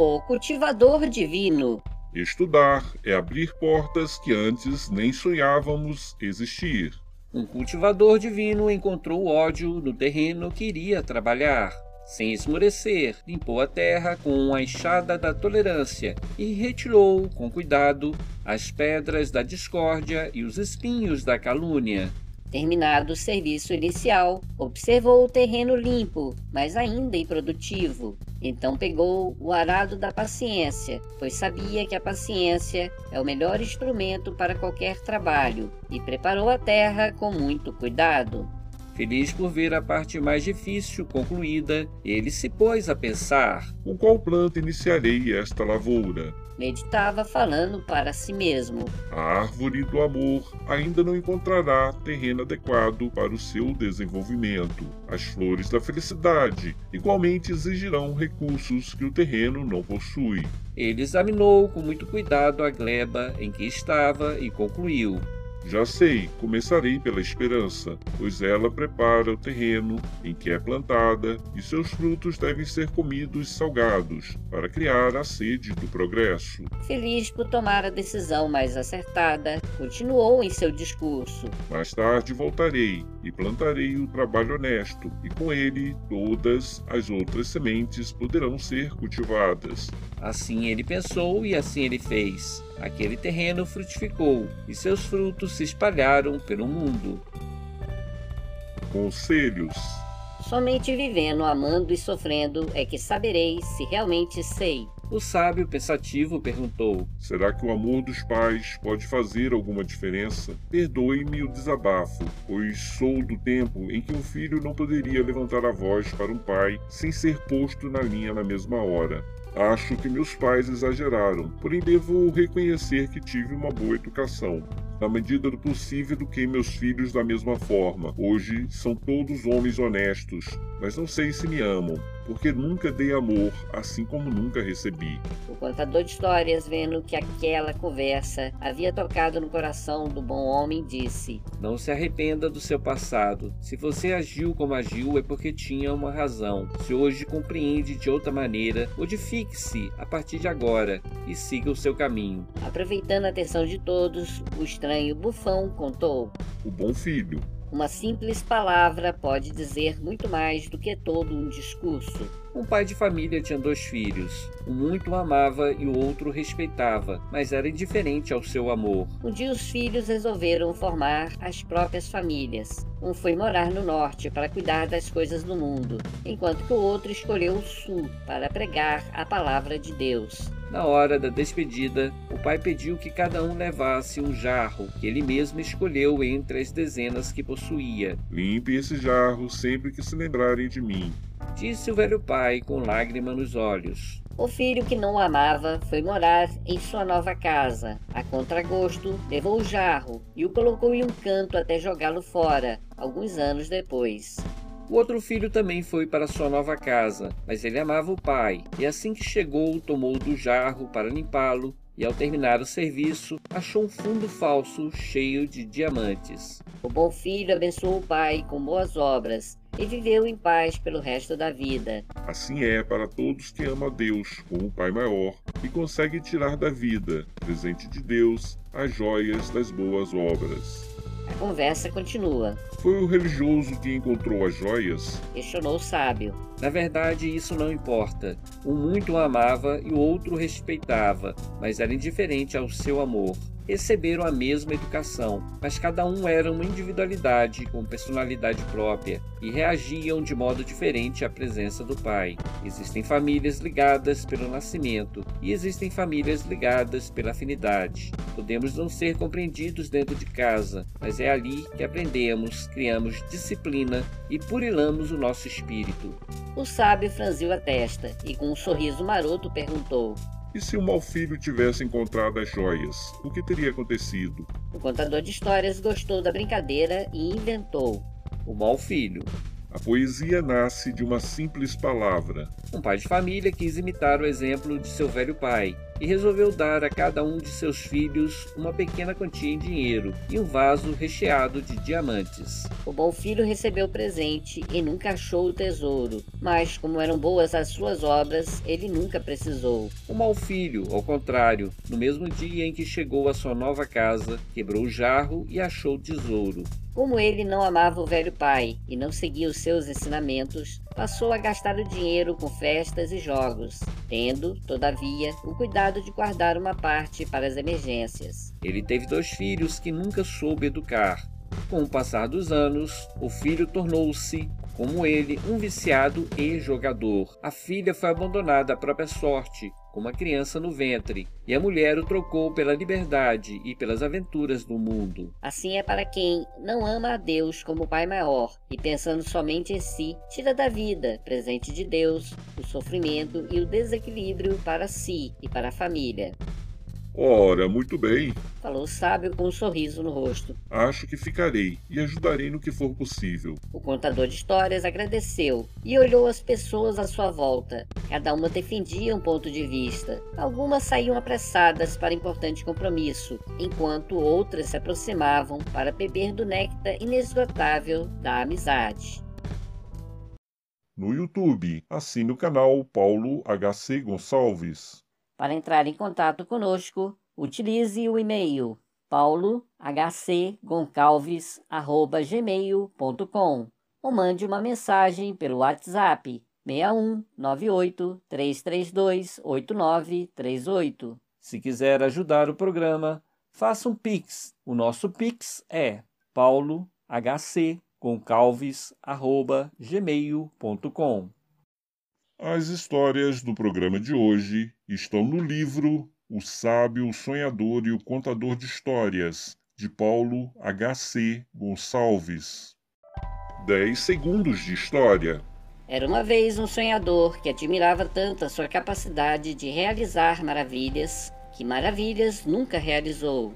O cultivador divino. Estudar é abrir portas que antes nem sonhávamos existir. Um cultivador divino encontrou ódio no terreno que iria trabalhar. Sem esmorecer, limpou a terra com a enxada da tolerância e retirou, com cuidado, as pedras da discórdia e os espinhos da calúnia. Terminado o serviço inicial, observou o terreno limpo, mas ainda improdutivo. Então pegou o arado da paciência, pois sabia que a paciência é o melhor instrumento para qualquer trabalho, e preparou a terra com muito cuidado. Feliz por ver a parte mais difícil concluída, ele se pôs a pensar: Com qual planta iniciarei esta lavoura? Meditava falando para si mesmo. A árvore do amor ainda não encontrará terreno adequado para o seu desenvolvimento. As flores da felicidade igualmente exigirão recursos que o terreno não possui. Ele examinou com muito cuidado a gleba em que estava e concluiu: já sei, começarei pela esperança, pois ela prepara o terreno em que é plantada e seus frutos devem ser comidos salgados, para criar a sede do progresso. Feliz por tomar a decisão mais acertada, continuou em seu discurso. Mais tarde voltarei e plantarei o trabalho honesto, e com ele todas as outras sementes poderão ser cultivadas. Assim ele pensou e assim ele fez. Aquele terreno frutificou e seus frutos se espalharam pelo mundo. Conselhos Somente vivendo, amando e sofrendo é que saberei se realmente sei. O sábio pensativo perguntou: Será que o amor dos pais pode fazer alguma diferença? Perdoe-me o desabafo, pois sou do tempo em que um filho não poderia levantar a voz para um pai sem ser posto na linha na mesma hora. Acho que meus pais exageraram, porém devo reconhecer que tive uma boa educação. Na medida do possível, eduquei meus filhos da mesma forma. Hoje são todos homens honestos, mas não sei se me amam porque nunca dei amor, assim como nunca recebi. O contador de histórias, vendo que aquela conversa havia tocado no coração do bom homem, disse: Não se arrependa do seu passado. Se você agiu como agiu, é porque tinha uma razão. Se hoje compreende de outra maneira, modifique-se a partir de agora e siga o seu caminho. Aproveitando a atenção de todos, o estranho bufão contou: O bom filho uma simples palavra pode dizer muito mais do que todo um discurso. Um pai de família tinha dois filhos. Um muito o amava e o outro respeitava, mas era indiferente ao seu amor. Um dia os filhos resolveram formar as próprias famílias. Um foi morar no norte para cuidar das coisas do mundo, enquanto que o outro escolheu o sul para pregar a palavra de Deus. Na hora da despedida, o pai pediu que cada um levasse um jarro que ele mesmo escolheu entre as dezenas que possuía. Limpe esse jarro sempre que se lembrarem de mim, disse o velho pai com lágrima nos olhos. O filho que não o amava foi morar em sua nova casa. A contragosto, levou o jarro e o colocou em um canto até jogá-lo fora, alguns anos depois. O outro filho também foi para sua nova casa, mas ele amava o pai, e assim que chegou, tomou do jarro para limpá-lo, e ao terminar o serviço, achou um fundo falso cheio de diamantes. O bom filho abençoou o pai com boas obras e viveu em paz pelo resto da vida. Assim é para todos que amam a Deus como o Pai maior e consegue tirar da vida, presente de Deus, as joias das boas obras. A conversa continua. Foi o religioso que encontrou as joias? Questionou o sábio. Na verdade, isso não importa. Um muito o amava e o outro o respeitava, mas era indiferente ao seu amor receberam a mesma educação, mas cada um era uma individualidade com personalidade própria e reagiam de modo diferente à presença do pai. Existem famílias ligadas pelo nascimento e existem famílias ligadas pela afinidade. Podemos não ser compreendidos dentro de casa, mas é ali que aprendemos, criamos disciplina e purilamos o nosso espírito. O sábio franziu a testa e, com um sorriso maroto, perguntou: e se o mau filho tivesse encontrado as joias, o que teria acontecido? O contador de histórias gostou da brincadeira e inventou: O mau filho. A poesia nasce de uma simples palavra. Um pai de família quis imitar o exemplo de seu velho pai e resolveu dar a cada um de seus filhos uma pequena quantia em dinheiro e um vaso recheado de diamantes. O bom filho recebeu o presente e nunca achou o tesouro, mas como eram boas as suas obras, ele nunca precisou. O mau filho, ao contrário, no mesmo dia em que chegou à sua nova casa, quebrou o jarro e achou o tesouro. Como ele não amava o velho pai e não seguia os seus ensinamentos, passou a gastar o dinheiro com festas e jogos, tendo, todavia, o cuidado de guardar uma parte para as emergências. Ele teve dois filhos que nunca soube educar. Com o passar dos anos, o filho tornou-se como ele, um viciado e jogador. A filha foi abandonada à própria sorte, uma criança no ventre, e a mulher o trocou pela liberdade e pelas aventuras do mundo. Assim é para quem não ama a Deus como Pai maior e pensando somente em si, tira da vida, presente de Deus, o sofrimento e o desequilíbrio para si e para a família. Ora, muito bem. Falou o sábio com um sorriso no rosto. Acho que ficarei e ajudarei no que for possível. O contador de histórias agradeceu e olhou as pessoas à sua volta. Cada uma defendia um ponto de vista. Algumas saíam apressadas para importante compromisso, enquanto outras se aproximavam para beber do néctar inesgotável da amizade. No YouTube, assine o canal Paulo HC Gonçalves. Para entrar em contato conosco, utilize o e-mail paulohcgoncalves@gmail.com ou mande uma mensagem pelo WhatsApp 61 98 332 8938. Se quiser ajudar o programa, faça um Pix. O nosso Pix é paulohcgoncalves@gmail.com. As histórias do programa de hoje estão no livro O Sábio, o Sonhador e o Contador de Histórias, de Paulo H.C. Gonçalves. 10 segundos de história. Era uma vez um sonhador que admirava tanto a sua capacidade de realizar maravilhas, que maravilhas nunca realizou.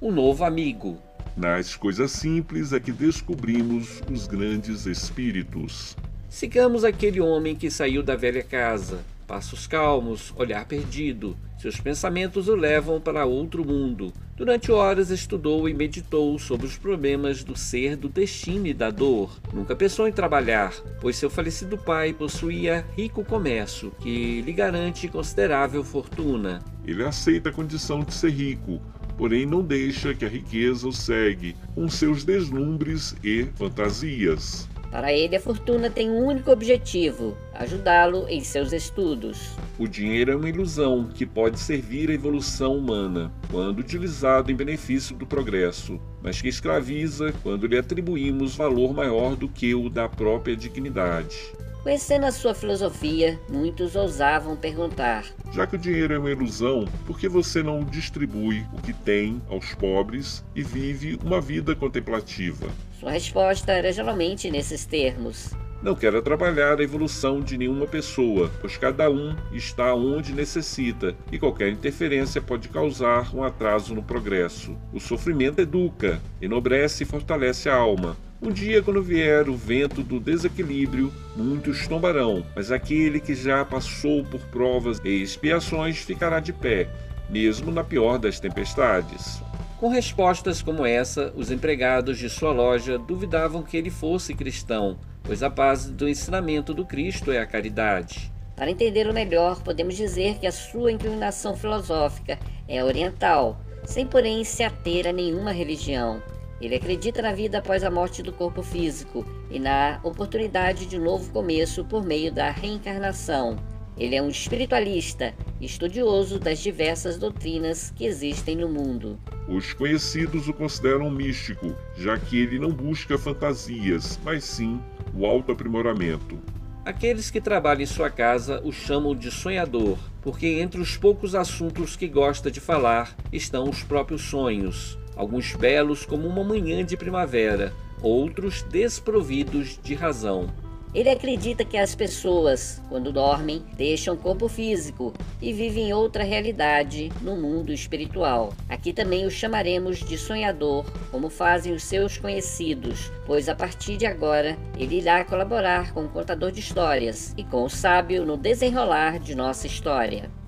Um novo amigo. Nas coisas simples é que descobrimos os grandes espíritos. Sigamos aquele homem que saiu da velha casa. Passos calmos, olhar perdido. Seus pensamentos o levam para outro mundo. Durante horas estudou e meditou sobre os problemas do ser, do destino e da dor. Nunca pensou em trabalhar, pois seu falecido pai possuía rico comércio que lhe garante considerável fortuna. Ele aceita a condição de ser rico, porém não deixa que a riqueza o segue com seus deslumbres e fantasias. Para ele, a fortuna tem um único objetivo: ajudá-lo em seus estudos. O dinheiro é uma ilusão que pode servir à evolução humana, quando utilizado em benefício do progresso, mas que escraviza quando lhe atribuímos valor maior do que o da própria dignidade. Conhecendo a sua filosofia, muitos ousavam perguntar: Já que o dinheiro é uma ilusão, por que você não distribui o que tem aos pobres e vive uma vida contemplativa? Sua resposta era geralmente nesses termos: Não quero atrapalhar a evolução de nenhuma pessoa, pois cada um está onde necessita e qualquer interferência pode causar um atraso no progresso. O sofrimento educa, enobrece e fortalece a alma. Um dia, quando vier o vento do desequilíbrio, muitos tombarão, mas aquele que já passou por provas e expiações ficará de pé, mesmo na pior das tempestades. Com respostas como essa, os empregados de sua loja duvidavam que ele fosse cristão, pois a base do ensinamento do Cristo é a caridade. Para entendê-lo melhor, podemos dizer que a sua inclinação filosófica é oriental, sem porém se ater a nenhuma religião. Ele acredita na vida após a morte do corpo físico e na oportunidade de novo começo por meio da reencarnação. Ele é um espiritualista, estudioso das diversas doutrinas que existem no mundo. Os conhecidos o consideram místico, já que ele não busca fantasias, mas sim o autoaprimoramento. Aqueles que trabalham em sua casa o chamam de sonhador, porque entre os poucos assuntos que gosta de falar estão os próprios sonhos, alguns belos como uma manhã de primavera, outros desprovidos de razão. Ele acredita que as pessoas, quando dormem, deixam o corpo físico e vivem outra realidade no mundo espiritual. Aqui também o chamaremos de sonhador, como fazem os seus conhecidos, pois a partir de agora ele irá colaborar com o contador de histórias e com o sábio no desenrolar de nossa história.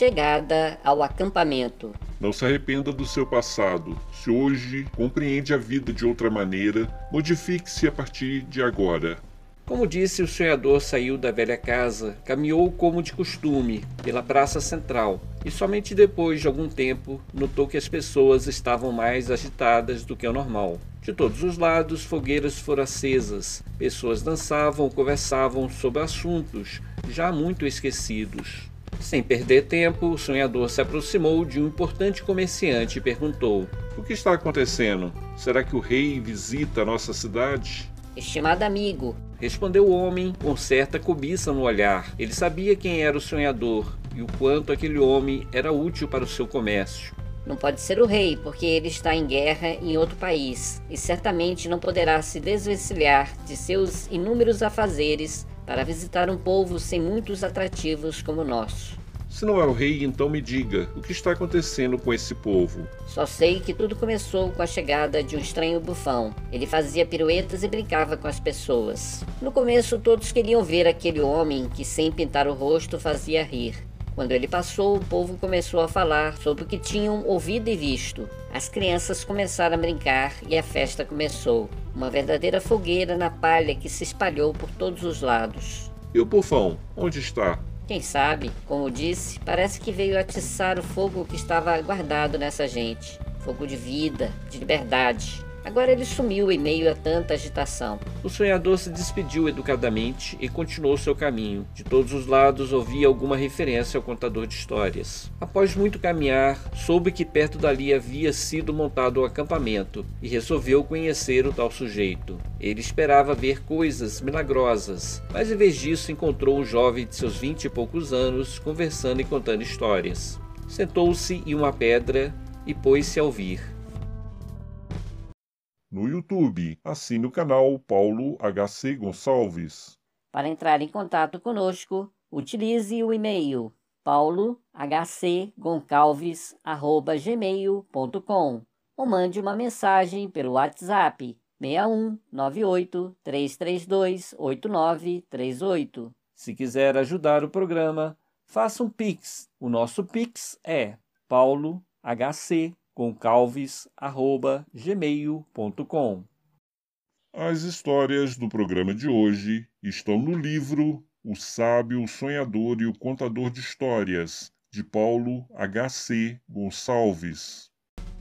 Chegada ao acampamento. Não se arrependa do seu passado. Se hoje compreende a vida de outra maneira, modifique-se a partir de agora. Como disse, o sonhador saiu da velha casa, caminhou como de costume pela praça central e somente depois de algum tempo notou que as pessoas estavam mais agitadas do que o normal. De todos os lados, fogueiras foram acesas, pessoas dançavam, conversavam sobre assuntos já muito esquecidos. Sem perder tempo, o sonhador se aproximou de um importante comerciante e perguntou: O que está acontecendo? Será que o rei visita a nossa cidade? Estimado amigo, respondeu o homem com certa cobiça no olhar. Ele sabia quem era o sonhador e o quanto aquele homem era útil para o seu comércio. Não pode ser o rei, porque ele está em guerra em outro país e certamente não poderá se desvencilhar de seus inúmeros afazeres para visitar um povo sem muitos atrativos como o nosso. Se não é o rei, então me diga, o que está acontecendo com esse povo? Só sei que tudo começou com a chegada de um estranho bufão. Ele fazia piruetas e brincava com as pessoas. No começo, todos queriam ver aquele homem que, sem pintar o rosto, fazia rir. Quando ele passou, o povo começou a falar sobre o que tinham ouvido e visto. As crianças começaram a brincar e a festa começou. Uma verdadeira fogueira na palha que se espalhou por todos os lados. E o bufão, onde está? Quem sabe, como disse, parece que veio atiçar o fogo que estava guardado nessa gente. Fogo de vida, de liberdade. Agora ele sumiu em meio a tanta agitação. O sonhador se despediu educadamente e continuou seu caminho. De todos os lados ouvia alguma referência ao contador de histórias. Após muito caminhar, soube que perto dali havia sido montado o um acampamento e resolveu conhecer o tal sujeito. Ele esperava ver coisas milagrosas, mas em vez disso encontrou um jovem de seus vinte e poucos anos conversando e contando histórias. Sentou-se em uma pedra e pôs-se a ouvir no YouTube. Assine o canal Paulo HC Gonçalves. Para entrar em contato conosco, utilize o e-mail paulohcgoncalves@gmail.com ou mande uma mensagem pelo WhatsApp 61 98 332 8938. Se quiser ajudar o programa, faça um Pix. O nosso Pix é paulohc concalves@gmail.com. As histórias do programa de hoje estão no livro O Sábio, o Sonhador e o Contador de Histórias, de Paulo H.C. Gonçalves.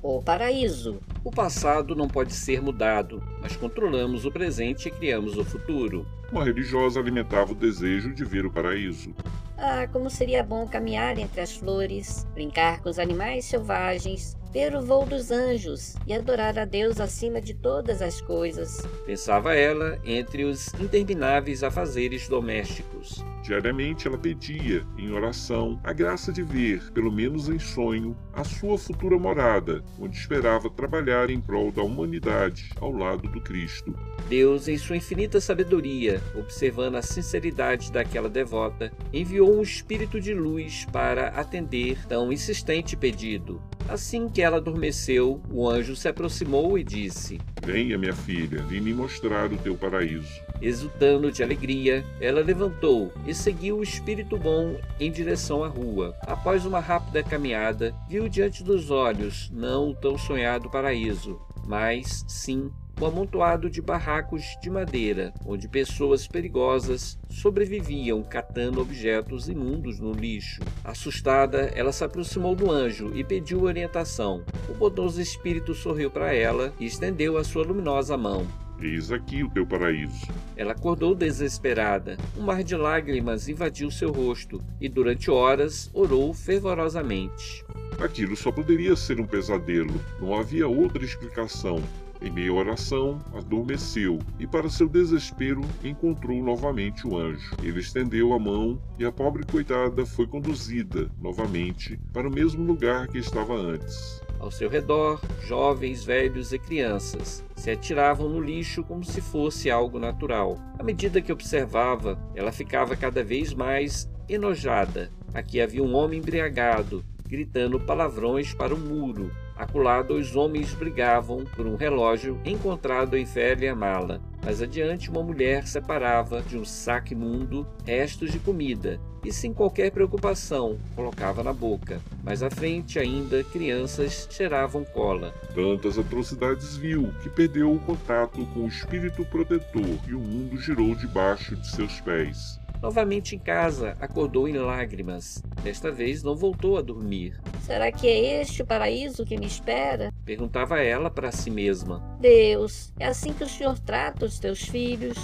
O paraíso. O passado não pode ser mudado, mas controlamos o presente e criamos o futuro. Uma religiosa alimentava o desejo de ver o paraíso. Ah, como seria bom caminhar entre as flores, brincar com os animais selvagens, ver o voo dos anjos e adorar a Deus acima de todas as coisas. Pensava ela entre os intermináveis afazeres domésticos. Diariamente ela pedia, em oração, a graça de ver, pelo menos em sonho, a sua futura morada, onde esperava trabalhar em prol da humanidade ao lado do Cristo. Deus, em sua infinita sabedoria, observando a sinceridade daquela devota, enviou um espírito de luz para atender tão insistente pedido. Assim que ela adormeceu, o anjo se aproximou e disse: Venha, minha filha, vim me mostrar o teu paraíso. Exultando de alegria, ela levantou e seguiu o espírito bom em direção à rua. Após uma rápida caminhada, viu diante dos olhos não o tão sonhado paraíso, mas sim um amontoado de barracos de madeira, onde pessoas perigosas sobreviviam catando objetos imundos no lixo. Assustada, ela se aproximou do anjo e pediu orientação. O bondoso espírito sorriu para ela e estendeu a sua luminosa mão. Eis aqui o teu paraíso. Ela acordou desesperada. Um mar de lágrimas invadiu seu rosto e durante horas orou fervorosamente. Aquilo só poderia ser um pesadelo. Não havia outra explicação. Em meio à oração, adormeceu e, para seu desespero, encontrou novamente o anjo. Ele estendeu a mão e a pobre coitada foi conduzida novamente para o mesmo lugar que estava antes. Ao seu redor, jovens, velhos e crianças se atiravam no lixo como se fosse algo natural. À medida que observava, ela ficava cada vez mais enojada. Aqui havia um homem embriagado, gritando palavrões para o muro. Acolá, dois homens brigavam por um relógio encontrado em velha mala. Mais adiante, uma mulher separava de um saco imundo restos de comida e, sem qualquer preocupação, colocava na boca. Mais à frente, ainda, crianças cheiravam cola. Tantas atrocidades viu que perdeu o contato com o espírito protetor e o mundo girou debaixo de seus pés. Novamente em casa, acordou em lágrimas. Desta vez não voltou a dormir. Será que é este o paraíso que me espera? Perguntava ela para si mesma. Deus, é assim que o Senhor trata os teus filhos?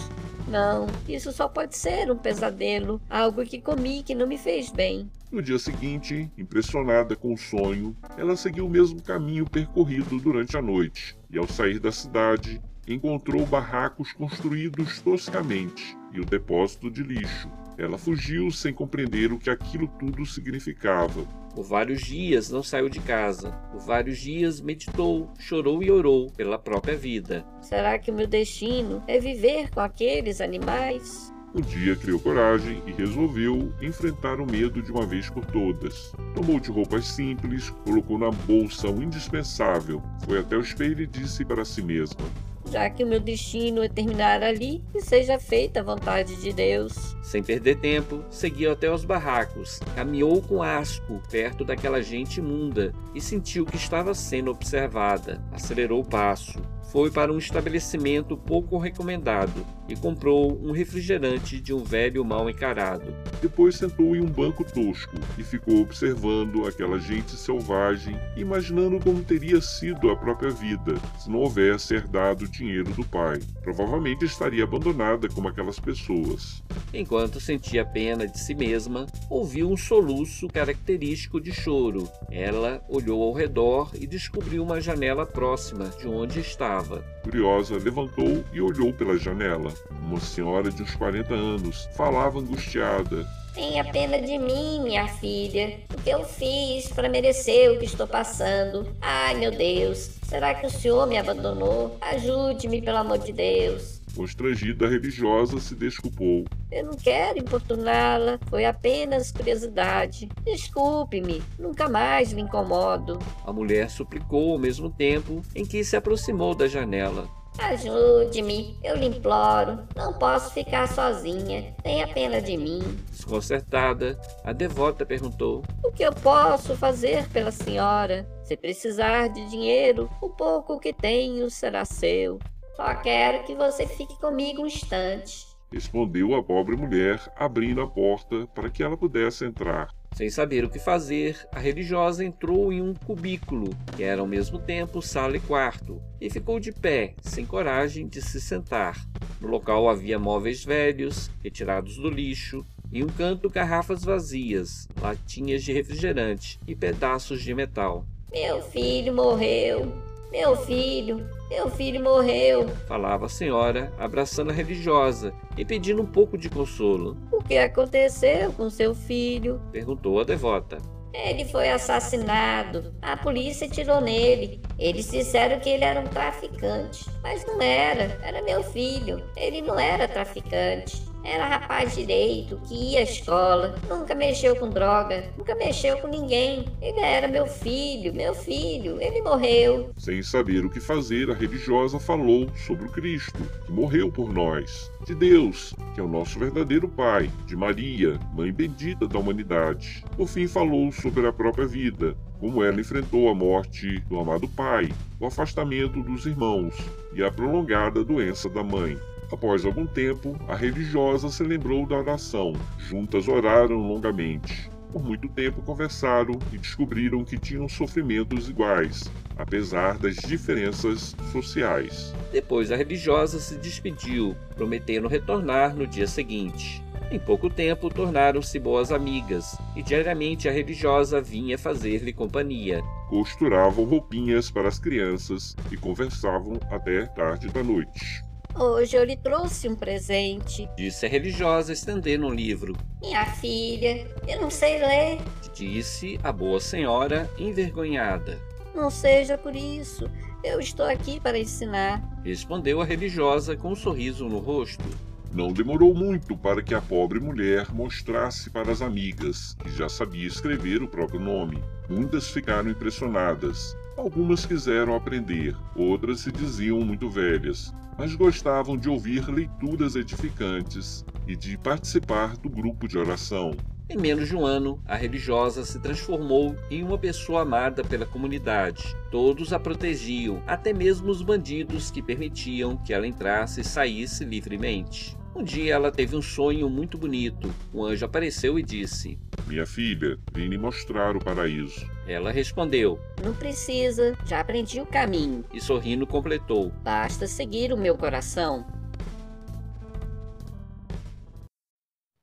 Não, isso só pode ser um pesadelo, algo que comi que não me fez bem. No dia seguinte, impressionada com o sonho, ela seguiu o mesmo caminho percorrido durante a noite e, ao sair da cidade, encontrou barracos construídos toscamente e o depósito de lixo. Ela fugiu sem compreender o que aquilo tudo significava. Por vários dias não saiu de casa. Por vários dias meditou, chorou e orou pela própria vida. Será que o meu destino é viver com aqueles animais? Um dia criou coragem e resolveu enfrentar o medo de uma vez por todas. Tomou de roupas simples, colocou na bolsa o indispensável, foi até o espelho e disse para si mesma: já que o meu destino é terminar ali, que seja feita a vontade de Deus. Sem perder tempo, seguiu até os barracos, caminhou com asco perto daquela gente imunda e sentiu que estava sendo observada. Acelerou o passo foi para um estabelecimento pouco recomendado e comprou um refrigerante de um velho mal encarado. Depois sentou em um banco tosco e ficou observando aquela gente selvagem, imaginando como teria sido a própria vida se não houvesse herdado o dinheiro do pai. Provavelmente estaria abandonada como aquelas pessoas. Enquanto sentia pena de si mesma, ouviu um soluço característico de choro. Ela olhou ao redor e descobriu uma janela próxima de onde estava estava. Curiosa, levantou e olhou pela janela. Uma senhora de uns 40 anos falava angustiada. Tenha pena de mim, minha filha. O que eu fiz para merecer o que estou passando? Ai, meu Deus. Será que o senhor me abandonou? Ajude-me, pelo amor de Deus. Constrangida, a religiosa se desculpou. Eu não quero importuná-la, foi apenas curiosidade. Desculpe-me, nunca mais me incomodo. A mulher suplicou ao mesmo tempo em que se aproximou da janela. Ajude-me, eu lhe imploro. Não posso ficar sozinha. Tenha pena de mim. Desconcertada, a devota perguntou: O que eu posso fazer pela senhora? Se precisar de dinheiro, o pouco que tenho será seu. Só quero que você fique comigo um instante. Respondeu a pobre mulher, abrindo a porta para que ela pudesse entrar. Sem saber o que fazer, a religiosa entrou em um cubículo, que era ao mesmo tempo sala e quarto, e ficou de pé, sem coragem de se sentar. No local havia móveis velhos, retirados do lixo, em um canto garrafas vazias, latinhas de refrigerante e pedaços de metal. Meu filho morreu, meu filho, meu filho morreu, falava a senhora, abraçando a religiosa e pedindo um pouco de consolo. O que aconteceu com seu filho? perguntou a devota. Ele foi assassinado. A polícia tirou nele. Eles disseram que ele era um traficante, mas não era. Era meu filho. Ele não era traficante. Era rapaz direito, que ia à escola, nunca mexeu com droga, nunca mexeu com ninguém. Ele era meu filho, meu filho, ele morreu. Sem saber o que fazer, a religiosa falou sobre o Cristo, que morreu por nós, de Deus, que é o nosso verdadeiro Pai, de Maria, Mãe bendita da humanidade. Por fim, falou sobre a própria vida, como ela enfrentou a morte do amado pai, o afastamento dos irmãos e a prolongada doença da mãe. Após algum tempo, a religiosa se lembrou da oração. Juntas oraram longamente. Por muito tempo conversaram e descobriram que tinham sofrimentos iguais, apesar das diferenças sociais. Depois a religiosa se despediu, prometendo retornar no dia seguinte. Em pouco tempo tornaram-se boas amigas e diariamente a religiosa vinha fazer-lhe companhia. Costuravam roupinhas para as crianças e conversavam até tarde da noite. Hoje eu lhe trouxe um presente, disse a religiosa, estendendo um livro. Minha filha, eu não sei ler, disse a boa senhora, envergonhada. Não seja por isso. Eu estou aqui para ensinar. Respondeu a religiosa com um sorriso no rosto. Não demorou muito para que a pobre mulher mostrasse para as amigas que já sabia escrever o próprio nome. Muitas ficaram impressionadas. Algumas quiseram aprender, outras se diziam muito velhas, mas gostavam de ouvir leituras edificantes e de participar do grupo de oração. Em menos de um ano, a religiosa se transformou em uma pessoa amada pela comunidade. Todos a protegiam, até mesmo os bandidos que permitiam que ela entrasse e saísse livremente. Um dia ela teve um sonho muito bonito. Um anjo apareceu e disse: Minha filha, vim lhe mostrar o paraíso. Ela respondeu: Não precisa, já aprendi o caminho. E sorrindo completou: Basta seguir o meu coração.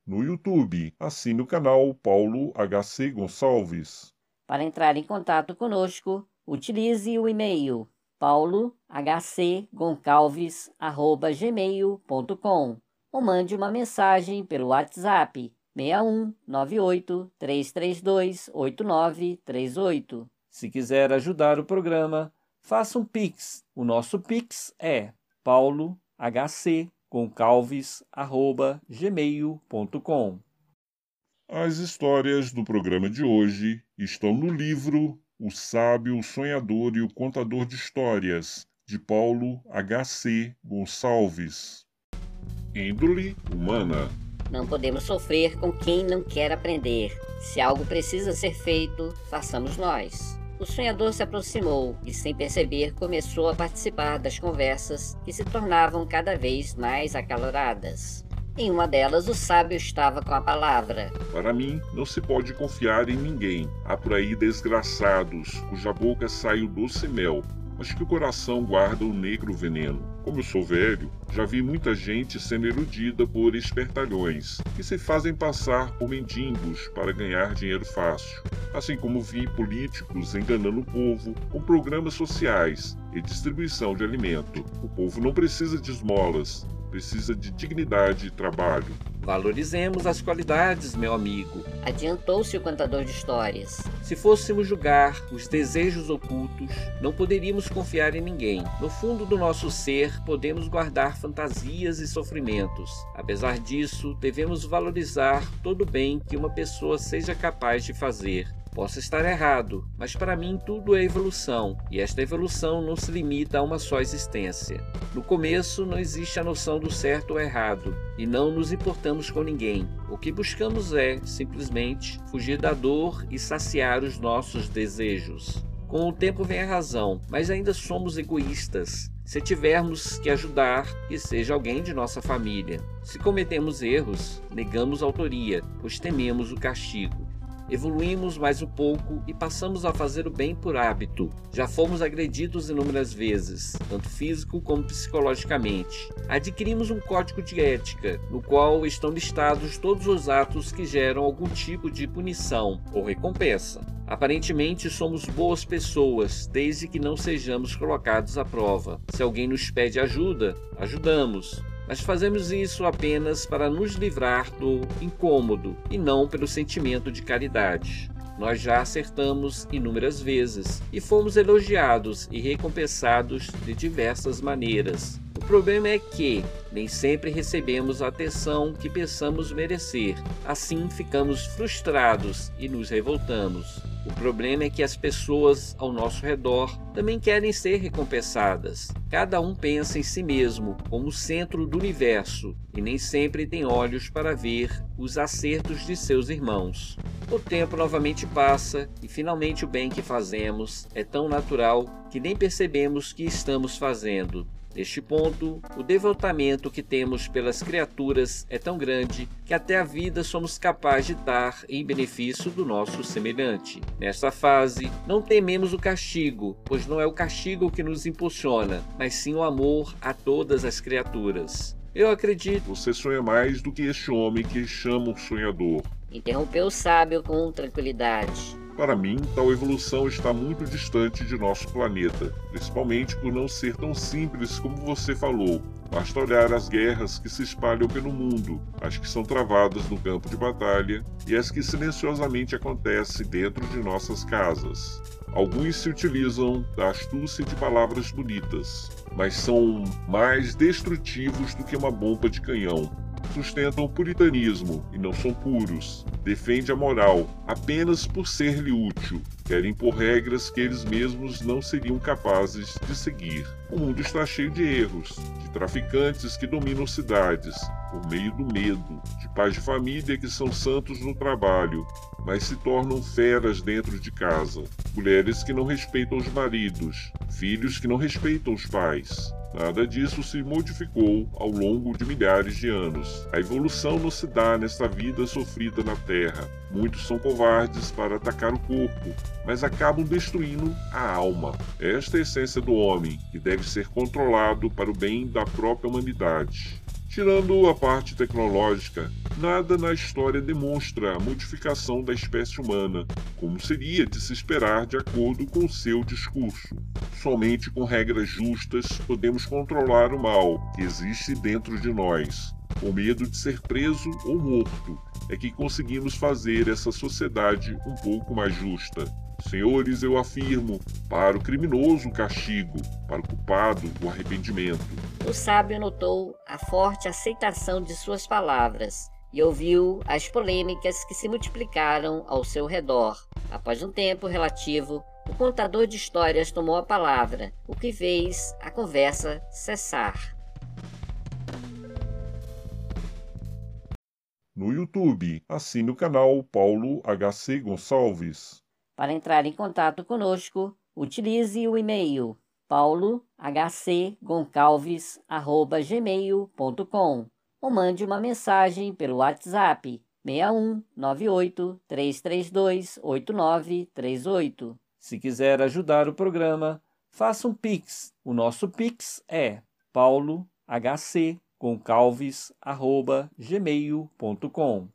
No YouTube, assine o canal Paulo HC Gonçalves. Para entrar em contato conosco, utilize o e-mail paulohcgoncalves@gmail.com ou mande uma mensagem pelo WhatsApp 61 98 332 8938. Se quiser ajudar o programa, faça um Pix. O nosso Pix é paulohcgoncalves@gmail.com. As histórias do programa de hoje estão no livro O Sábio, o Sonhador e o Contador de Histórias, de Paulo H.C. Gonçalves. Índole humana. Não podemos sofrer com quem não quer aprender. Se algo precisa ser feito, façamos nós. O sonhador se aproximou e, sem perceber, começou a participar das conversas que se tornavam cada vez mais acaloradas. Em uma delas, o sábio estava com a palavra. Para mim, não se pode confiar em ninguém. Há por aí desgraçados, cuja boca sai o doce mel, mas que o coração guarda o negro veneno. Como eu sou velho, já vi muita gente sendo iludida por espertalhões, que se fazem passar por mendigos para ganhar dinheiro fácil. Assim como vi políticos enganando o povo com programas sociais e distribuição de alimento. O povo não precisa de esmolas, precisa de dignidade e trabalho. Valorizemos as qualidades, meu amigo. Adiantou-se o contador de histórias. Se fôssemos julgar os desejos ocultos, não poderíamos confiar em ninguém. No fundo do nosso ser, podemos guardar fantasias e sofrimentos. Apesar disso, devemos valorizar todo o bem que uma pessoa seja capaz de fazer. Posso estar errado, mas para mim tudo é evolução, e esta evolução não se limita a uma só existência. No começo não existe a noção do certo ou errado, e não nos importamos com ninguém. O que buscamos é, simplesmente, fugir da dor e saciar os nossos desejos. Com o tempo vem a razão, mas ainda somos egoístas. Se tivermos que ajudar, que seja alguém de nossa família. Se cometemos erros, negamos autoria, pois tememos o castigo. Evoluímos mais um pouco e passamos a fazer o bem por hábito. Já fomos agredidos inúmeras vezes, tanto físico como psicologicamente. Adquirimos um código de ética, no qual estão listados todos os atos que geram algum tipo de punição ou recompensa. Aparentemente somos boas pessoas, desde que não sejamos colocados à prova. Se alguém nos pede ajuda, ajudamos mas fazemos isso apenas para nos livrar do incômodo e não pelo sentimento de caridade. Nós já acertamos inúmeras vezes e fomos elogiados e recompensados de diversas maneiras. O problema é que nem sempre recebemos a atenção que pensamos merecer. Assim ficamos frustrados e nos revoltamos. O problema é que as pessoas ao nosso redor também querem ser recompensadas. Cada um pensa em si mesmo como centro do universo e nem sempre tem olhos para ver os acertos de seus irmãos. O tempo novamente passa e finalmente o bem que fazemos é tão natural que nem percebemos que estamos fazendo. Neste ponto, o devotamento que temos pelas criaturas é tão grande que até a vida somos capazes de dar em benefício do nosso semelhante. Nesta fase, não tememos o castigo, pois não é o castigo que nos impulsiona, mas sim o amor a todas as criaturas. Eu acredito. Você sonha mais do que este homem que chamam sonhador. Interrompeu o sábio com tranquilidade. Para mim, tal evolução está muito distante de nosso planeta, principalmente por não ser tão simples como você falou. Basta olhar as guerras que se espalham pelo mundo, as que são travadas no campo de batalha e as que silenciosamente acontecem dentro de nossas casas. Alguns se utilizam da astúcia de palavras bonitas, mas são mais destrutivos do que uma bomba de canhão. Sustentam o puritanismo e não são puros. Defende a moral apenas por ser-lhe útil. Querem impor regras que eles mesmos não seriam capazes de seguir. O mundo está cheio de erros, de traficantes que dominam cidades por meio do medo, de pais de família que são santos no trabalho, mas se tornam feras dentro de casa, mulheres que não respeitam os maridos, filhos que não respeitam os pais. Nada disso se modificou ao longo de milhares de anos. A evolução não se dá nesta vida sofrida na Terra. Muitos são covardes para atacar o corpo, mas acabam destruindo a alma. Esta é a essência do homem, que deve ser controlado para o bem da própria humanidade. Tirando a parte tecnológica, nada na história demonstra a modificação da espécie humana, como seria de se esperar de acordo com seu discurso. Somente com regras justas podemos controlar o mal que existe dentro de nós. Com medo de ser preso ou morto, é que conseguimos fazer essa sociedade um pouco mais justa. Senhores, eu afirmo, para o criminoso o castigo, para o culpado o arrependimento. O sábio notou a forte aceitação de suas palavras e ouviu as polêmicas que se multiplicaram ao seu redor. Após um tempo relativo, o contador de histórias tomou a palavra, o que fez a conversa cessar. No YouTube, assine o canal Paulo HC Gonçalves. Para entrar em contato conosco, utilize o e-mail paulohcgoncalves@gmail.com ou mande uma mensagem pelo WhatsApp 61 98 332 8938. Se quiser ajudar o programa, faça um Pix. O nosso Pix é paulohcgoncalves@gmail.com.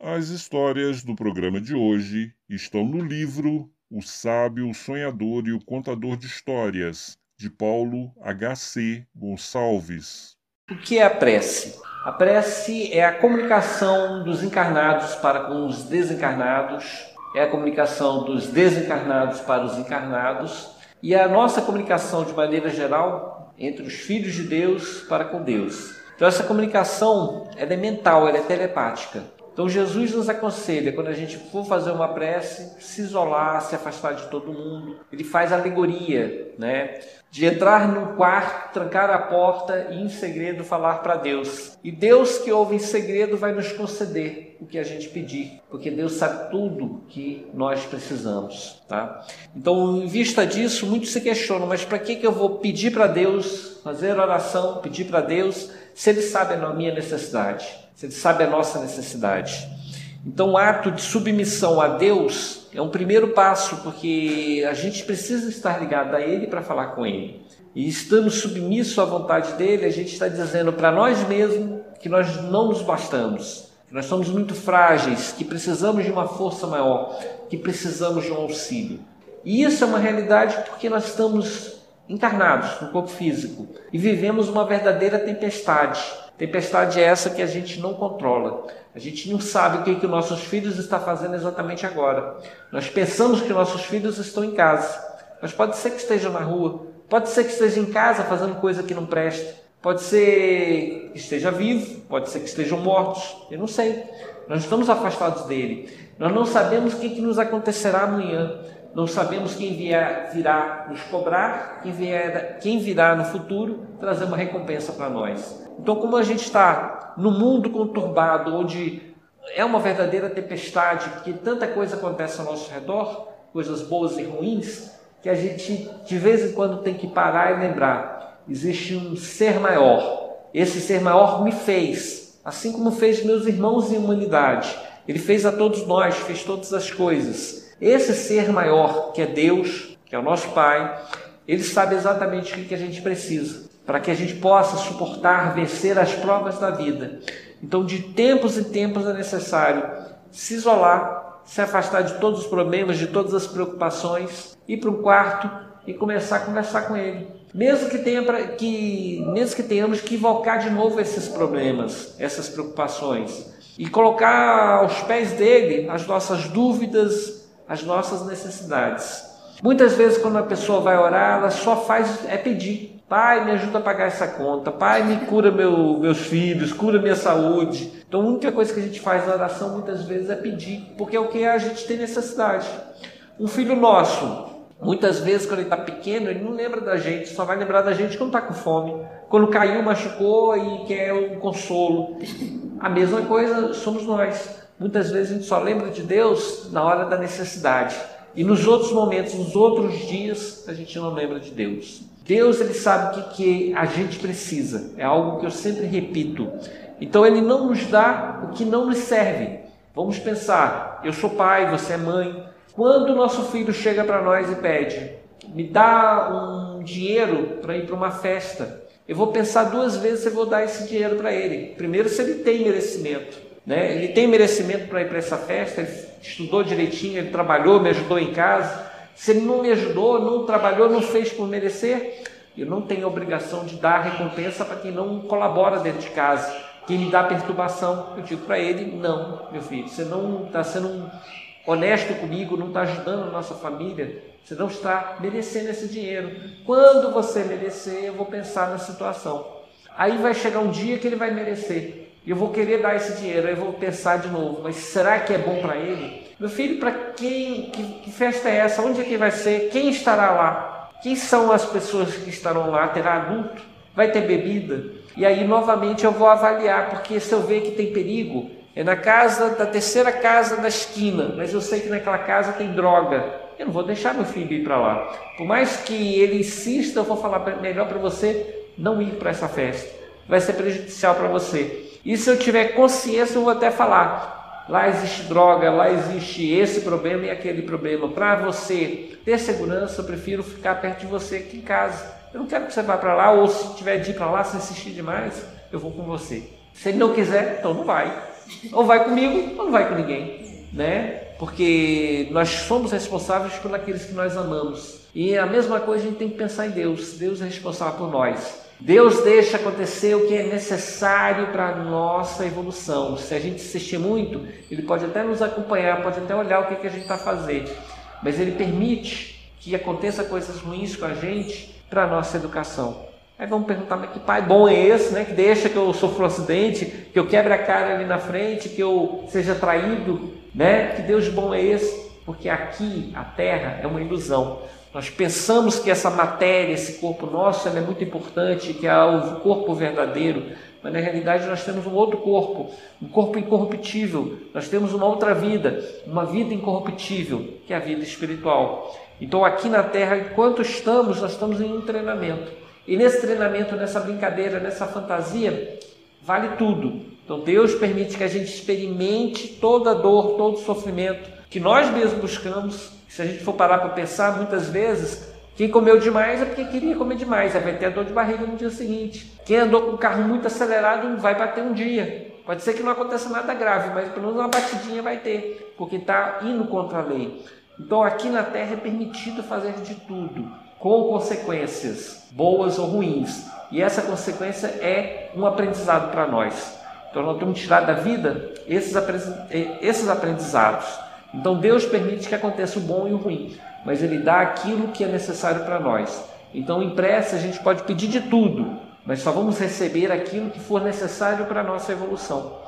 As histórias do programa de hoje estão no livro O Sábio, o Sonhador e o Contador de Histórias, de Paulo H.C. Gonçalves. O que é a prece? A prece é a comunicação dos encarnados para com os desencarnados, é a comunicação dos desencarnados para os encarnados e é a nossa comunicação de maneira geral entre os filhos de Deus para com Deus. Então essa comunicação é mental, ela é telepática. Então Jesus nos aconselha, quando a gente for fazer uma prece, se isolar, se afastar de todo mundo. Ele faz alegoria, né? De entrar num quarto, trancar a porta e em segredo falar para Deus. E Deus que ouve em segredo vai nos conceder o que a gente pedir, porque Deus sabe tudo que nós precisamos, tá? Então, em vista disso, muitos se questionam, mas para que que eu vou pedir para Deus, fazer oração, pedir para Deus, se ele sabe a minha necessidade? Ele sabe a nossa necessidade. Então, o ato de submissão a Deus é um primeiro passo, porque a gente precisa estar ligado a Ele para falar com Ele. E estando submisso à vontade dele, a gente está dizendo para nós mesmos que nós não nos bastamos, que nós somos muito frágeis, que precisamos de uma força maior, que precisamos de um auxílio. E isso é uma realidade porque nós estamos encarnados no corpo físico e vivemos uma verdadeira tempestade Tempestade é essa que a gente não controla. A gente não sabe o que, que nossos filhos estão fazendo exatamente agora. Nós pensamos que nossos filhos estão em casa, mas pode ser que estejam na rua, pode ser que estejam em casa fazendo coisa que não presta, pode ser que esteja vivo, pode ser que estejam mortos, eu não sei. Nós estamos afastados dele. Nós não sabemos o que, que nos acontecerá amanhã. Não sabemos quem vier, virá nos cobrar, quem, vier, quem virá no futuro trazer uma recompensa para nós. Então, como a gente está no mundo conturbado, onde é uma verdadeira tempestade, porque tanta coisa acontece ao nosso redor, coisas boas e ruins, que a gente de vez em quando tem que parar e lembrar: existe um ser maior. Esse ser maior me fez, assim como fez meus irmãos em humanidade. Ele fez a todos nós, fez todas as coisas. Esse ser maior, que é Deus, que é o nosso Pai, ele sabe exatamente o que a gente precisa para que a gente possa suportar, vencer as provas da vida. Então, de tempos em tempos é necessário se isolar, se afastar de todos os problemas, de todas as preocupações, ir para um quarto e começar a conversar com ele. mesmo que, tenha pra, que, mesmo que tenhamos que invocar de novo esses problemas, essas preocupações, e colocar aos pés dele as nossas dúvidas, as nossas necessidades. Muitas vezes, quando a pessoa vai orar, ela só faz é pedir. Pai, me ajuda a pagar essa conta. Pai, me cura meu, meus filhos, cura minha saúde. Então, a única coisa que a gente faz na oração muitas vezes é pedir, porque é o que a gente tem necessidade. Um filho nosso, muitas vezes, quando ele está pequeno, ele não lembra da gente, só vai lembrar da gente quando está com fome. Quando caiu, machucou e quer um consolo. A mesma coisa somos nós. Muitas vezes a gente só lembra de Deus na hora da necessidade. E nos outros momentos, nos outros dias, a gente não lembra de Deus. Deus ele sabe o que, que a gente precisa. É algo que eu sempre repito. Então ele não nos dá o que não nos serve. Vamos pensar, eu sou pai, você é mãe. Quando o nosso filho chega para nós e pede, me dá um dinheiro para ir para uma festa, eu vou pensar duas vezes se eu vou dar esse dinheiro para ele. Primeiro, se ele tem merecimento. Né? Ele tem merecimento para ir para essa festa, ele estudou direitinho, ele trabalhou, me ajudou em casa. Se ele não me ajudou, não trabalhou, não fez por merecer, eu não tenho obrigação de dar recompensa para quem não colabora dentro de casa, quem me dá perturbação. Eu digo para ele: não, meu filho, você não está sendo honesto comigo, não está ajudando a nossa família, você não está merecendo esse dinheiro. Quando você merecer, eu vou pensar na situação. Aí vai chegar um dia que ele vai merecer. E eu vou querer dar esse dinheiro, aí eu vou pensar de novo, mas será que é bom para ele? Meu filho, para quem, que, que, festa é essa? Onde é que vai ser? Quem estará lá? Quem são as pessoas que estarão lá? Terá adulto? Vai ter bebida? E aí novamente eu vou avaliar, porque se eu ver que tem perigo, é na casa da terceira casa da esquina, mas eu sei que naquela casa tem droga. Eu não vou deixar meu filho ir para lá. Por mais que ele insista, eu vou falar melhor para você não ir para essa festa. Vai ser prejudicial para você. E se eu tiver consciência, eu vou até falar: lá existe droga, lá existe esse problema e aquele problema. Para você ter segurança, eu prefiro ficar perto de você aqui em casa. Eu não quero que você vá para lá, ou se tiver de ir para lá, se insistir demais, eu vou com você. Se ele não quiser, então não vai. Ou vai comigo, ou não vai com ninguém. Né? Porque nós somos responsáveis por aqueles que nós amamos. E a mesma coisa a gente tem que pensar em Deus. Deus é responsável por nós. Deus deixa acontecer o que é necessário para a nossa evolução. Se a gente insistir muito, Ele pode até nos acompanhar, pode até olhar o que, que a gente está fazendo, mas Ele permite que aconteça coisas ruins com a gente para a nossa educação. Aí vamos perguntar, mas que pai bom é esse, né? Que deixa que eu sofra um acidente, que eu quebre a cara ali na frente, que eu seja traído, né? Que Deus bom é esse? Porque aqui a terra é uma ilusão. Nós pensamos que essa matéria, esse corpo nosso, é muito importante, que é o corpo verdadeiro, mas na realidade nós temos um outro corpo, um corpo incorruptível. Nós temos uma outra vida, uma vida incorruptível, que é a vida espiritual. Então aqui na Terra, enquanto estamos, nós estamos em um treinamento. E nesse treinamento, nessa brincadeira, nessa fantasia, vale tudo. Então Deus permite que a gente experimente toda a dor, todo o sofrimento que nós mesmos buscamos se a gente for parar para pensar, muitas vezes, quem comeu demais é porque queria comer demais, aí vai ter dor de barriga no dia seguinte. Quem andou com o carro muito acelerado vai bater um dia. Pode ser que não aconteça nada grave, mas pelo menos uma batidinha vai ter, porque está indo contra a lei. Então aqui na Terra é permitido fazer de tudo, com consequências, boas ou ruins. E essa consequência é um aprendizado para nós. Então nós temos que tirar da vida esses aprendizados. Então Deus permite que aconteça o bom e o ruim, mas Ele dá aquilo que é necessário para nós. Então, em prece, a gente pode pedir de tudo, mas só vamos receber aquilo que for necessário para a nossa evolução.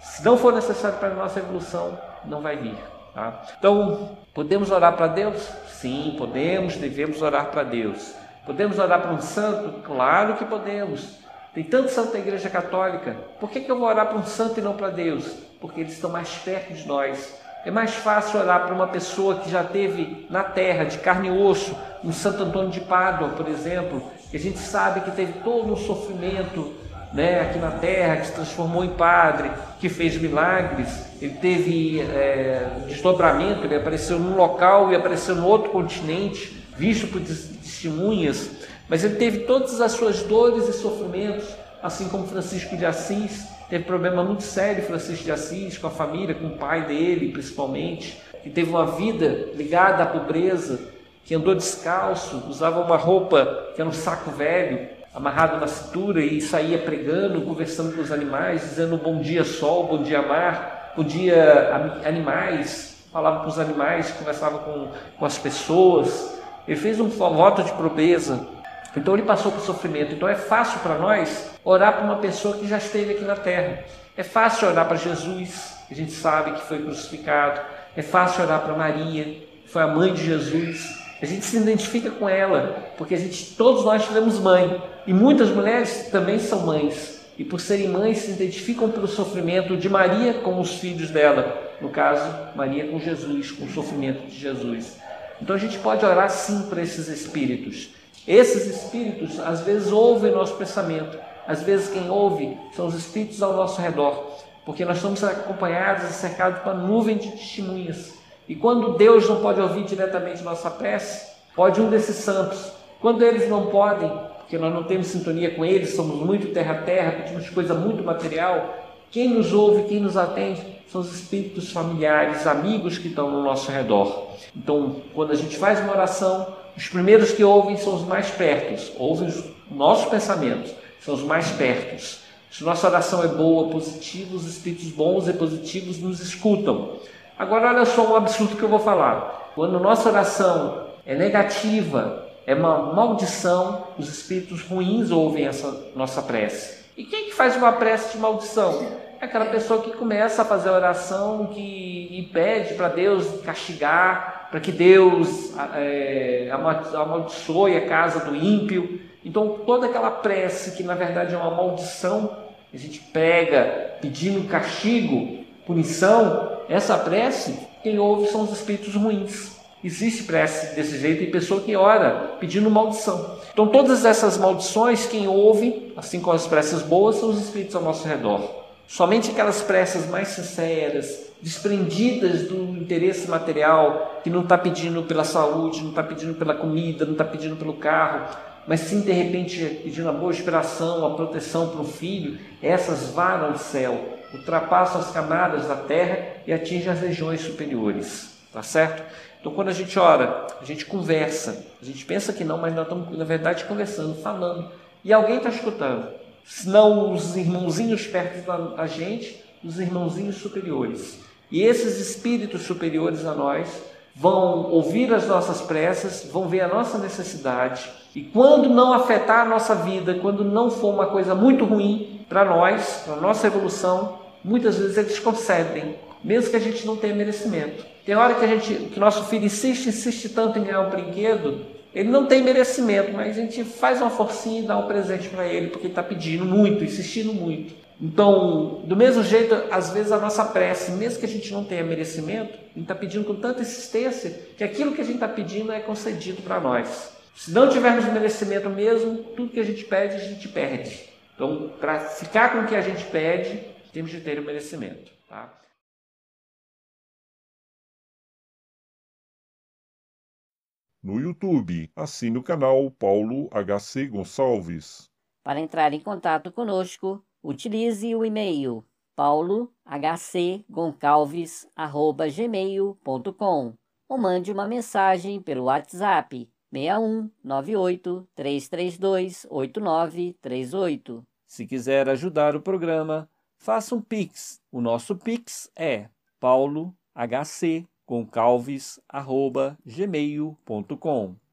Se não for necessário para a nossa evolução, não vai vir. Tá? Então, podemos orar para Deus? Sim, podemos, devemos orar para Deus. Podemos orar para um santo? Claro que podemos. Tem tanto santo na Igreja Católica. Por que, que eu vou orar para um santo e não para Deus? Porque eles estão mais perto de nós é mais fácil olhar para uma pessoa que já teve na terra, de carne e osso, um Santo Antônio de Pádua, por exemplo, que a gente sabe que teve todo um sofrimento né, aqui na terra, que se transformou em padre, que fez milagres, ele teve é, desdobramento, ele apareceu num local e apareceu no outro continente, visto por testemunhas, mas ele teve todas as suas dores e sofrimentos, assim como Francisco de Assis, Teve problema muito sério Francisco de Assis com a família, com o pai dele, principalmente, que teve uma vida ligada à pobreza, que andou descalço, usava uma roupa que era um saco velho, amarrado na cintura e saía pregando, conversando com os animais, dizendo bom dia sol, bom dia mar, bom dia animais, falava com os animais, conversava com, com as pessoas. Ele fez um voto de pobreza. Então ele passou por sofrimento. Então é fácil para nós orar para uma pessoa que já esteve aqui na terra. É fácil orar para Jesus, que a gente sabe que foi crucificado. É fácil orar para Maria, que foi a mãe de Jesus. A gente se identifica com ela, porque a gente, todos nós tivemos mãe. E muitas mulheres também são mães. E por serem mães, se identificam pelo sofrimento de Maria com os filhos dela. No caso, Maria com Jesus, com o sofrimento de Jesus. Então a gente pode orar sim para esses espíritos. Esses espíritos às vezes ouvem nosso pensamento. Às vezes quem ouve são os espíritos ao nosso redor. Porque nós estamos acompanhados e cercados por uma nuvem de testemunhas. E quando Deus não pode ouvir diretamente nossa prece, pode um desses santos. Quando eles não podem, porque nós não temos sintonia com eles, somos muito terra-terra, pedimos coisa muito material, quem nos ouve, quem nos atende, são os espíritos familiares, amigos que estão no nosso redor. Então, quando a gente faz uma oração, os primeiros que ouvem são os mais pertos, ouvem os nossos pensamentos, são os mais pertos. Se nossa oração é boa, positiva, os espíritos bons e positivos nos escutam. Agora, olha só um absurdo que eu vou falar. Quando nossa oração é negativa, é uma maldição, os espíritos ruins ouvem essa nossa prece. E quem que faz uma prece de maldição? É aquela pessoa que começa a fazer oração que, e pede para Deus castigar, para que Deus é, amaldiçoe a casa do ímpio. Então, toda aquela prece que na verdade é uma maldição, a gente pega pedindo castigo, punição, essa prece, quem ouve são os espíritos ruins. Existe prece desse jeito e pessoa que ora pedindo maldição. Então, todas essas maldições, quem ouve, assim como as preces boas, são os espíritos ao nosso redor. Somente aquelas preces mais sinceras, desprendidas do interesse material, que não está pedindo pela saúde, não está pedindo pela comida, não está pedindo pelo carro, mas sim de repente pedindo a boa inspiração, a proteção para o filho, essas varam ao céu, ultrapassam as camadas da terra e atingem as regiões superiores. Tá certo? Então, quando a gente ora, a gente conversa, a gente pensa que não, mas nós estamos, na verdade, conversando, falando, e alguém está escutando. Senão os irmãozinhos perto da gente, os irmãozinhos superiores. E esses espíritos superiores a nós vão ouvir as nossas preces, vão ver a nossa necessidade. E quando não afetar a nossa vida, quando não for uma coisa muito ruim para nós, para a nossa evolução, muitas vezes eles concedem, mesmo que a gente não tenha merecimento. Tem hora que a gente, que nosso filho insiste, insiste tanto em ganhar um brinquedo, ele não tem merecimento, mas a gente faz uma forcinha e dá um presente para ele, porque ele está pedindo muito, insistindo muito. Então, do mesmo jeito, às vezes a nossa prece, mesmo que a gente não tenha merecimento, a gente está pedindo com tanta insistência que aquilo que a gente está pedindo é concedido para nós. Se não tivermos merecimento mesmo, tudo que a gente pede, a gente perde. Então, para ficar com o que a gente pede, temos de ter o merecimento. Tá? No YouTube, assine o canal Paulo HC Gonçalves. Para entrar em contato conosco, utilize o e-mail paulohcgoncalves@gmail.com ou mande uma mensagem pelo WhatsApp 61 98 332 8938. Se quiser ajudar o programa, faça um Pix. O nosso Pix é paulohcgoncalves.gmail.com